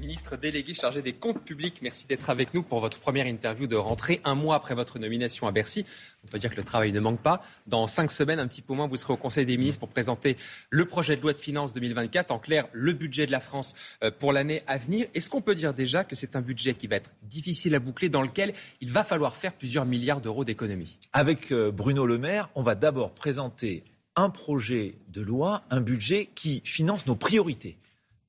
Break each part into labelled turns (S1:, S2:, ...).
S1: Ministre délégué chargé des comptes publics, merci d'être avec nous pour votre première interview de rentrée, un mois après votre nomination à Bercy. On peut dire que le travail ne manque pas. Dans cinq semaines, un petit peu moins, vous serez au Conseil des ministres pour présenter le projet de loi de finances 2024, en clair, le budget de la France euh, pour l'année à venir. Est-ce qu'on peut dire déjà que c'est un budget qui va être difficile à boucler, dans lequel il va falloir faire plusieurs milliards d'euros d'économies?
S2: Avec euh, Bruno Le Maire, on va d'abord présenter un projet de loi, un budget qui finance nos priorités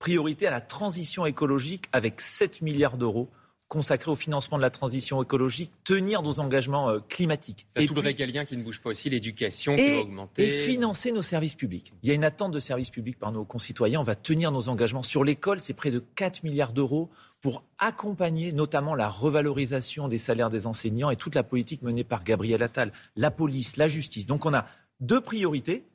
S2: priorité à la transition écologique avec 7 milliards d'euros consacrés au financement de la transition écologique, tenir nos engagements euh, climatiques.
S1: Et tout le régalien qui ne bouge pas aussi, l'éducation qui va augmenter.
S2: Et financer nos services publics. Il y a une attente de services publics par nos concitoyens. On va tenir nos engagements. Sur l'école, c'est près de 4 milliards d'euros pour accompagner notamment la revalorisation des salaires des enseignants et toute la politique menée par Gabriel Attal, la police, la justice. Donc on a deux priorités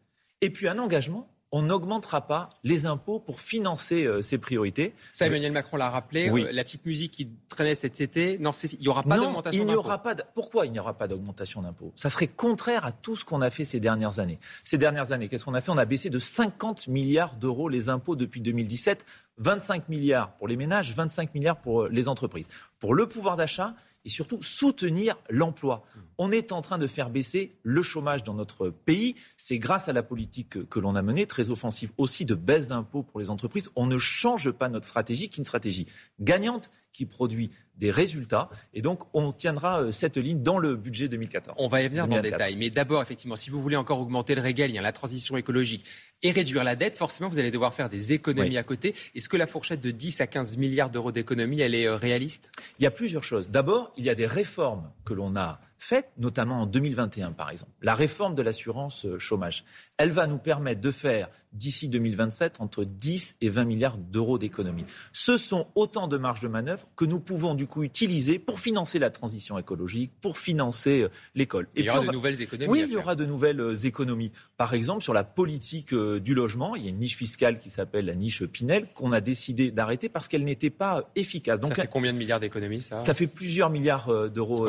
S2: et puis un engagement on n'augmentera pas les impôts pour financer euh, ces priorités.
S1: Ça, Emmanuel Macron l'a rappelé. Euh, la petite musique qui traînait cet été, non, il n'y aura pas d'augmentation
S2: d'impôts. aura pas. Pourquoi il n'y aura pas d'augmentation d'impôts? Ça serait contraire à tout ce qu'on a fait ces dernières années. Ces dernières années, qu'est-ce qu'on a fait? On a baissé de 50 milliards d'euros les impôts depuis 2017. 25 milliards pour les ménages, 25 milliards pour euh, les entreprises. Pour le pouvoir d'achat, et surtout soutenir l'emploi. On est en train de faire baisser le chômage dans notre pays. C'est grâce à la politique que, l'on a menée, très offensive aussi, de baisse d'impôts pour les entreprises. On ne change pas notre stratégie, qui est une stratégie gagnante, qui produit des résultats. Et donc, on tiendra euh, cette ligne dans le budget 2014.
S1: On va y venir dans le détail. Mais d'abord, effectivement, si vous voulez encore augmenter le régalien, la transition écologique et réduire la dette, forcément, vous allez devoir faire des économies à côté. Est-ce que la fourchette de 10 à 15 milliards d'euros d'économies, elle est euh, réaliste?
S2: Il y a plusieurs choses. D'abord, il y a des réformes que l'on a faites, notamment en 2021, par exemple. La réforme de l'assurance euh, chômage. Elle va nous permettre de faire d'ici 2027 entre 10 et 20 milliards d'euros d'économies. Ce sont autant de marges de manœuvre que nous pouvons du coup utiliser pour financer la transition écologique, pour financer euh, l'école.
S1: il y aura de nouvelles économies.
S2: Oui, il y aura de nouvelles économies. Par exemple, sur la politique euh, du logement, il y a une niche fiscale qui s'appelle la niche Pinel qu'on a décidé d'arrêter parce qu'elle n'était pas efficace.
S1: Donc, ça fait combien de milliards d'économies ça?
S2: Ça fait plusieurs milliards d'euros.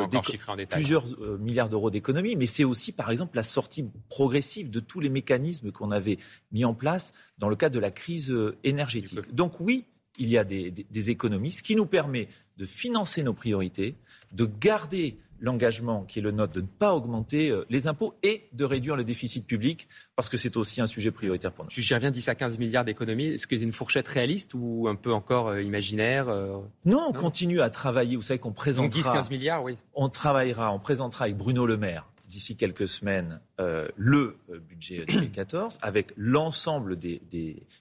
S1: Plusieurs
S2: milliards d'euros d'économies, mais c'est aussi par exemple la sortie progressive de tous les mécanismes qu'on avait mis en place dans le cadre de la crise euh, énergétique. Donc oui, il y a des, économies, ce qui nous permet de financer nos priorités, de garder l'engagement qui est le nôtre de ne pas augmenter euh, les impôts et de réduire le déficit public, parce que c'est aussi un sujet prioritaire pour nous.
S1: Je reviens 10 à 15 milliards d'économies. Est-ce que c'est une fourchette réaliste ou un peu encore euh, imaginaire
S2: non, on continue à travailler. Vous savez qu'on présentera...
S1: 10-15 milliards, oui.
S2: On travaillera, on présentera avec Bruno Le Maire d'ici quelques semaines euh, le euh, budget 2014 avec l'ensemble des,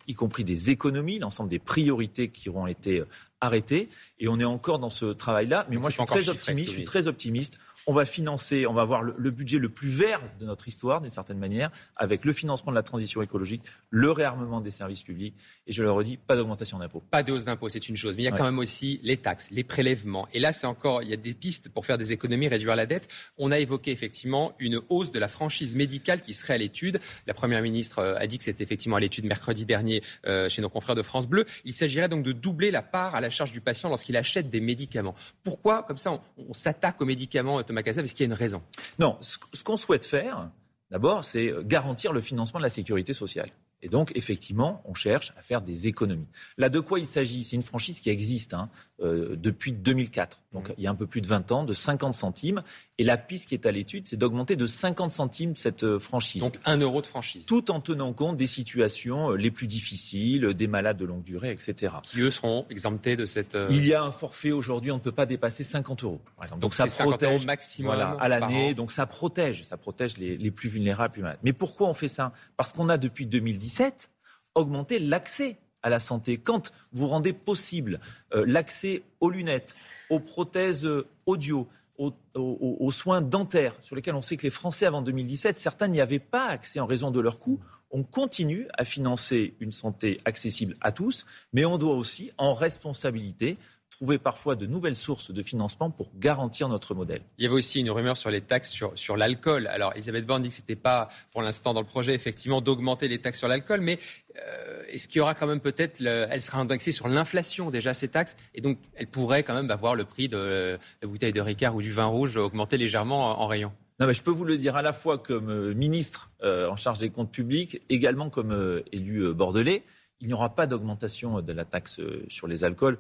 S2: y compris des économies, l'ensemble des priorités qui auront été arrêtées. Et on est encore dans ce travail-là. Mais moi, je suis très optimiste. Je suis très optimiste on va financer, on va avoir le, budget le plus vert de notre histoire, d'une certaine manière, avec le financement de la transition écologique, le réarmement des services publics. Et je le redis, pas d'augmentation d'impôts.
S1: Pas de hausse d'impôts, c'est une chose. Mais il y a quand même aussi les taxes, les prélèvements. Et là, c'est encore, il y a des pistes pour faire des économies, réduire la dette. On a évoqué effectivement une hausse de la franchise médicale qui serait à l'étude. La Première ministre euh, a dit que c'était effectivement à l'étude mercredi dernier euh, chez nos confrères de France Bleu. Il s'agirait donc de doubler la part à la charge du patient lorsqu'il achète des médicaments. Pourquoi, comme ça, on, s'attaque aux médicaments, est-ce qu'il y a une raison
S2: Non, ce, qu'on souhaite faire, d'abord, c'est garantir le financement de la sécurité sociale. Et donc, effectivement, on cherche à faire des économies. Là, de quoi il s'agit? C'est une franchise qui existe hein, euh, depuis 2004, donc mmh. il y a un peu plus de 20 ans, de 50 centimes. Et la piste qui est à l'étude, c'est d'augmenter de 50 centimes cette euh, franchise.
S1: Donc un euro de franchise.
S2: Tout en tenant compte des situations euh, les plus difficiles, des malades de longue durée, etc.
S1: Qui, eux, seront exemptés de cette...
S2: Il y a un forfait aujourd'hui, on ne peut pas dépasser 50 euros,
S1: par exemple. Donc, ça protège... maximum
S2: à l'année, donc ça protège, ça protège les, les plus vulnérables, plus malades. Mais pourquoi on fait ça? Parce qu'on a depuis 2017 augmenté l'accès à la santé. Quand vous rendez possible euh, l'accès aux lunettes, aux prothèses euh, audio, aux, soins dentaires, sur lesquels on sait que les Français avant 2017, certains n'y avaient pas accès en raison de leurs coûts, on continue à financer une santé accessible à tous, mais on doit aussi, en responsabilité, trouver parfois de nouvelles sources de financement pour garantir notre modèle.
S1: Il y avait aussi une rumeur sur les taxes sur, sur l'alcool. Alors, Elisabeth Borne dit que ce n'était pas, pour l'instant, dans le projet, effectivement, d'augmenter les taxes sur l'alcool, mais euh, est-ce qu'il y aura quand même peut-être, elle sera indexée sur l'inflation déjà, ces taxes, et donc elle pourrait quand même avoir le prix de la bouteille de Ricard ou du vin rouge augmenter légèrement en, rayon?
S2: Non, mais je peux vous le dire à la fois comme euh, ministre euh, en charge des comptes publics, également comme élu bordelais, il n'y aura pas d'augmentation de la taxe sur les alcools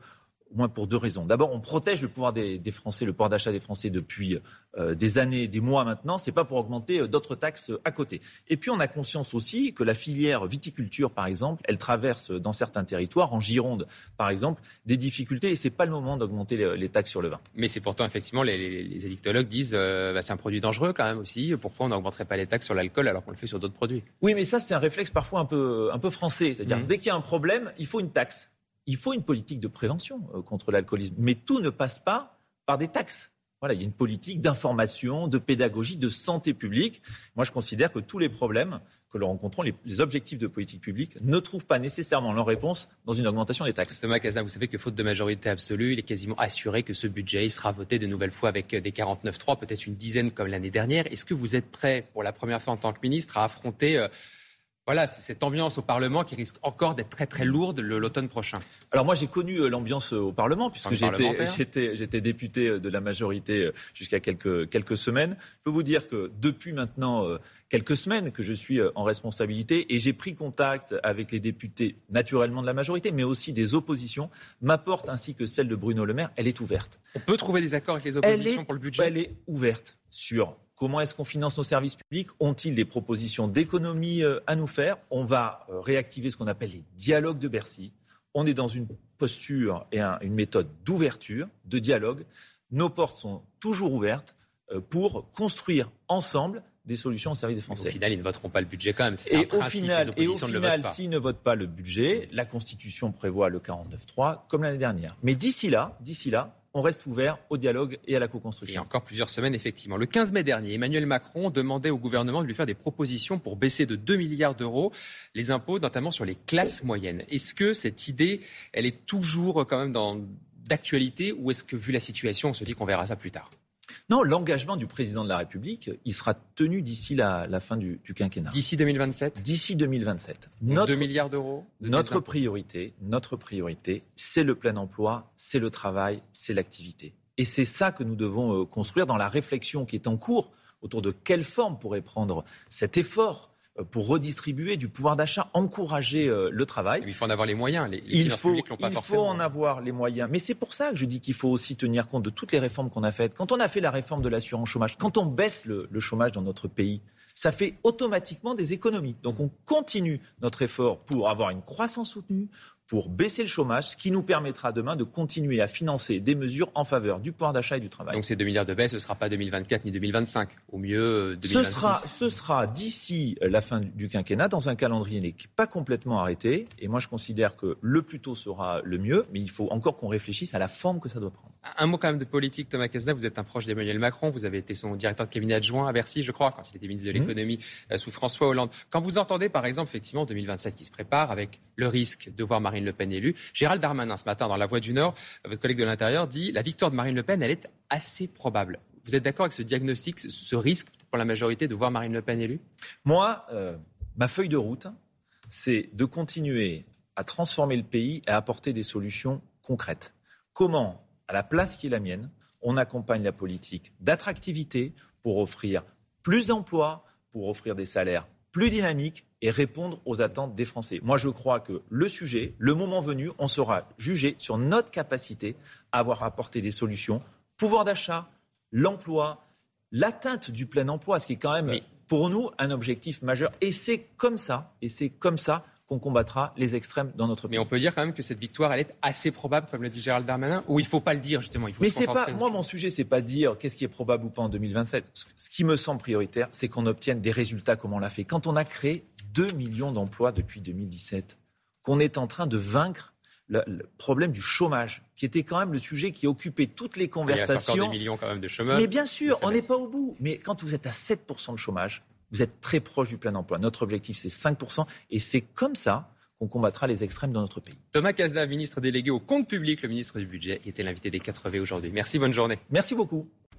S2: au moins pour deux raisons. D'abord, on protège le pouvoir des, Français, le pouvoir d'achat des Français depuis euh, des années, des mois maintenant. C'est pas pour augmenter euh, d'autres taxes à côté. Et puis, on a conscience aussi que la filière viticulture, par exemple, elle traverse dans certains territoires, en Gironde, par exemple, des difficultés. Et c'est pas le moment d'augmenter les, taxes sur le vin.
S1: Mais c'est pourtant effectivement les, les, édictologues disent euh, bah, c'est un produit dangereux quand même aussi. Pourquoi on n'augmenterait pas les taxes sur l'alcool alors qu'on le fait sur d'autres produits?
S2: Oui, mais ça c'est un réflexe parfois un peu un peu français. C'est-à-dire mmh. dès qu'il y a un problème, il faut une taxe il faut une politique de prévention euh, contre l'alcoolisme. Mais tout ne passe pas par des taxes. Voilà, il y a une politique d'information, de pédagogie, de santé publique. Moi, je considère que tous les problèmes que nous rencontrons, les, objectifs de politique publique, ne trouvent pas nécessairement leur réponse dans une augmentation des taxes.
S1: Thomas Casna, vous savez que faute de majorité absolue, il est quasiment assuré que ce budget sera voté de nouvelles fois avec des 49-3, peut-être une dizaine comme l'année dernière. Est-ce que vous êtes prêt, pour la première fois en tant que ministre, à affronter euh, voilà, c'est cette ambiance au Parlement qui risque encore d'être très très lourde l'automne prochain.
S2: Alors moi j'ai connu euh, l'ambiance euh, au Parlement puisque j'étais député euh, de la majorité jusqu'à quelques, quelques semaines. Je peux vous dire que depuis maintenant quelques semaines que je suis en responsabilité et j'ai pris contact avec les députés naturellement de la majorité mais aussi des oppositions. Ma porte ainsi que celle de Bruno Le Maire, elle est ouverte.
S1: On peut trouver des accords avec les oppositions pour le budget?
S2: Elle est ouverte sur Comment est-ce qu'on finance nos services publics Ont-ils des propositions d'économie euh, à nous faire On va euh, réactiver ce qu'on appelle les dialogues de Bercy. On est dans une posture et une méthode d'ouverture, de dialogue. Nos portes sont toujours ouvertes euh, pour construire ensemble des solutions au service des Français.
S1: au final, ils ne voteront pas le budget quand même.
S2: Et, au final, et au final, s'ils ne votent pas le budget, la Constitution prévoit le 49.3 comme l'année dernière. Mais d'ici là, d'ici là, on reste ouvert au dialogue et à la co-construction. Il
S1: y a encore plusieurs semaines, effectivement. Le 15 mai dernier, Emmanuel Macron demandait au gouvernement de lui faire des propositions pour baisser de 2 milliards d'euros les impôts, notamment sur les classes moyennes. Est-ce que cette idée, elle est toujours quand même d'actualité ou est-ce que, vu la situation, on se dit qu'on verra ça plus tard?
S2: Non, l'engagement du président de la République, il sera tenu d'ici la, fin du, quinquennat.
S1: D'ici 2027
S2: D'ici 2027.
S1: Notre, 2 milliards d'euros
S2: Notre priorité, notre priorité, c'est le plein emploi, c'est le travail, c'est l'activité. Et c'est ça que nous devons euh, construire dans la réflexion qui est en cours autour de quelle forme pourrait prendre cet effort pour redistribuer du pouvoir d'achat, encourager euh, le travail.
S1: Il faut en avoir les moyens. Les,
S2: il faut, pas il faut en avoir les moyens. Mais c'est pour ça que je dis qu'il faut aussi tenir compte de toutes les réformes qu'on a faites. Quand on a fait la réforme de l'assurance chômage, quand on baisse le, le chômage dans notre pays, ça fait automatiquement des économies. Donc on continue notre effort pour avoir une croissance soutenue, pour baisser le chômage, ce qui nous permettra demain de continuer à financer des mesures en faveur du pouvoir d'achat et du travail.
S1: Donc ces 2 milliards de baisse, ce ne sera pas 2024 ni 2025, au mieux 2026 Ce
S2: sera, ce sera d'ici la fin du quinquennat, dans un calendrier qui n'est pas complètement arrêté. Et moi, je considère que le plus tôt sera le mieux, mais il faut encore qu'on réfléchisse à la forme que ça doit prendre.
S1: Un mot quand même de politique, Thomas Cazeneuve, vous êtes un proche d'Emmanuel Macron, vous avez été son directeur de cabinet adjoint à Bercy, je crois, quand il était ministre de mmh. l'économie euh, sous François Hollande. Quand vous entendez, par exemple, effectivement, 2027 qui se prépare, avec le risque de voir Marine Le Pen élue, Gérald Darmanin, ce matin, dans La Voix du Nord, votre collègue de l'Intérieur, dit la victoire de Marine Le Pen, elle est assez probable. Vous êtes d'accord avec ce diagnostic, ce risque pour la majorité de voir Marine Le Pen élue?
S2: Moi, euh, ma feuille de route, c'est de continuer à transformer le pays et à apporter des solutions concrètes. Comment, à la place qui est la mienne, on accompagne la politique d'attractivité pour offrir plus d'emplois, pour offrir des salaires plus dynamiques et répondre aux attentes des Français. Moi, je crois que le sujet, le moment venu, on sera jugé sur notre capacité à avoir apporté des solutions. Pouvoir d'achat, l'emploi, l'atteinte du plein emploi, ce qui est quand même pour nous un objectif majeur. Et c'est comme ça, et c'est comme ça qu'on combattra les extrêmes dans notre pays.
S1: Mais on peut dire quand même que cette victoire, elle est assez probable, comme le dit Gérald Darmanin, ou il ne faut pas le dire justement. Il faut
S2: Mais c'est pas, moi, mon sujet, c'est pas dire qu'est-ce qui est probable ou pas en 2027. Ce qui me semble prioritaire, c'est qu'on obtienne des résultats comme on l'a fait. Quand on a créé 2 millions d'emplois depuis 2017, qu'on est en train de vaincre le, problème du chômage, qui était quand même le sujet qui occupait toutes les conversations.
S1: Il y a encore des millions quand même de chômeurs.
S2: Mais bien sûr, on n'est pas au bout. Mais quand vous êtes à 7% de chômage, vous êtes très proche du plein emploi. Notre objectif, c'est 5%. Et c'est comme ça qu'on combattra les extrêmes dans notre pays.
S1: Thomas Cazenave, ministre délégué au compte public, le ministre du Budget, était l'invité des 4V aujourd'hui. Merci, bonne journée.
S2: Merci beaucoup.